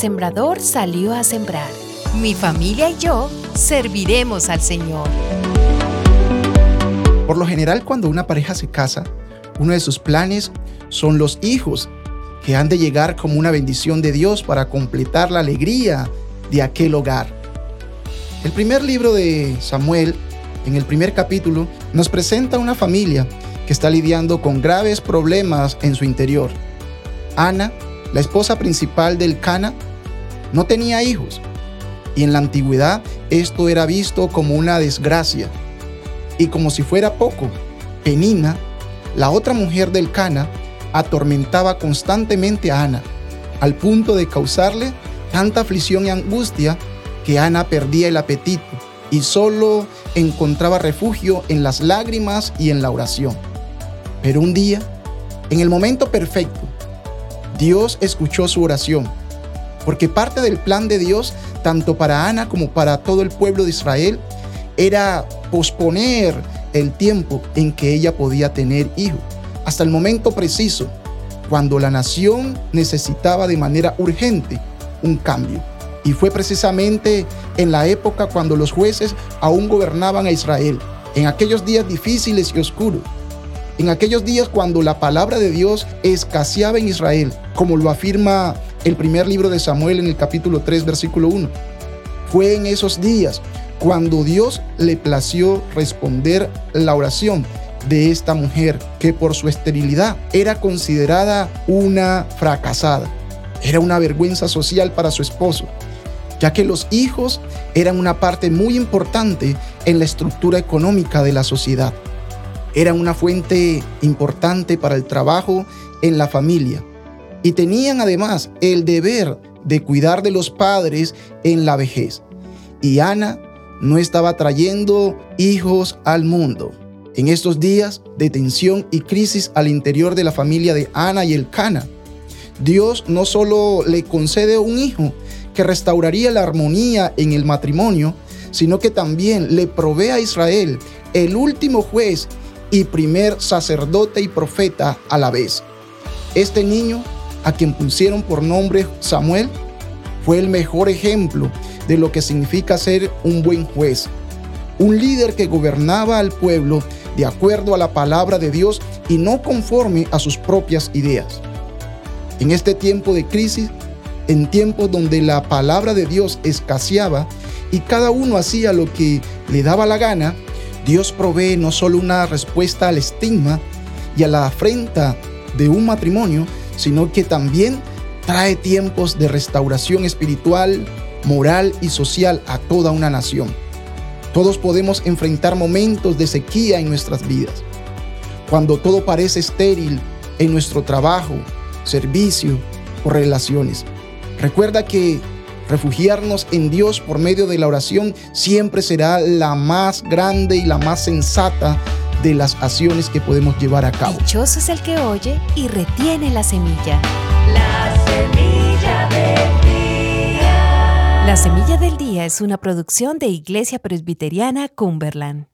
sembrador salió a sembrar. Mi familia y yo serviremos al Señor. Por lo general, cuando una pareja se casa, uno de sus planes son los hijos, que han de llegar como una bendición de Dios para completar la alegría de aquel hogar. El primer libro de Samuel, en el primer capítulo, nos presenta una familia que está lidiando con graves problemas en su interior. Ana, la esposa principal del Cana, no tenía hijos, y en la antigüedad esto era visto como una desgracia. Y como si fuera poco, Penina, la otra mujer del Cana, atormentaba constantemente a Ana, al punto de causarle tanta aflicción y angustia que Ana perdía el apetito y solo encontraba refugio en las lágrimas y en la oración. Pero un día, en el momento perfecto, Dios escuchó su oración, porque parte del plan de Dios, tanto para Ana como para todo el pueblo de Israel, era posponer el tiempo en que ella podía tener hijos hasta el momento preciso, cuando la nación necesitaba de manera urgente un cambio. Y fue precisamente en la época cuando los jueces aún gobernaban a Israel, en aquellos días difíciles y oscuros, en aquellos días cuando la palabra de Dios escaseaba en Israel, como lo afirma el primer libro de Samuel en el capítulo 3, versículo 1. Fue en esos días cuando Dios le plació responder la oración de esta mujer que por su esterilidad era considerada una fracasada. Era una vergüenza social para su esposo, ya que los hijos eran una parte muy importante en la estructura económica de la sociedad. Eran una fuente importante para el trabajo en la familia y tenían además el deber de cuidar de los padres en la vejez. Y Ana no estaba trayendo hijos al mundo. En estos días de tensión y crisis al interior de la familia de Ana y el Cana, Dios no solo le concede un hijo que restauraría la armonía en el matrimonio, sino que también le provee a Israel el último juez y primer sacerdote y profeta a la vez. Este niño, a quien pusieron por nombre Samuel, fue el mejor ejemplo de lo que significa ser un buen juez, un líder que gobernaba al pueblo de acuerdo a la palabra de Dios y no conforme a sus propias ideas. En este tiempo de crisis, en tiempos donde la palabra de Dios escaseaba y cada uno hacía lo que le daba la gana, Dios provee no solo una respuesta al estigma y a la afrenta de un matrimonio, sino que también trae tiempos de restauración espiritual, moral y social a toda una nación. Todos podemos enfrentar momentos de sequía en nuestras vidas. Cuando todo parece estéril en nuestro trabajo, servicio o relaciones. Recuerda que refugiarnos en Dios por medio de la oración siempre será la más grande y la más sensata de las acciones que podemos llevar a cabo. Dichoso es el que oye y retiene la semilla. La semilla del día. La semilla del día es una producción de Iglesia Presbiteriana Cumberland.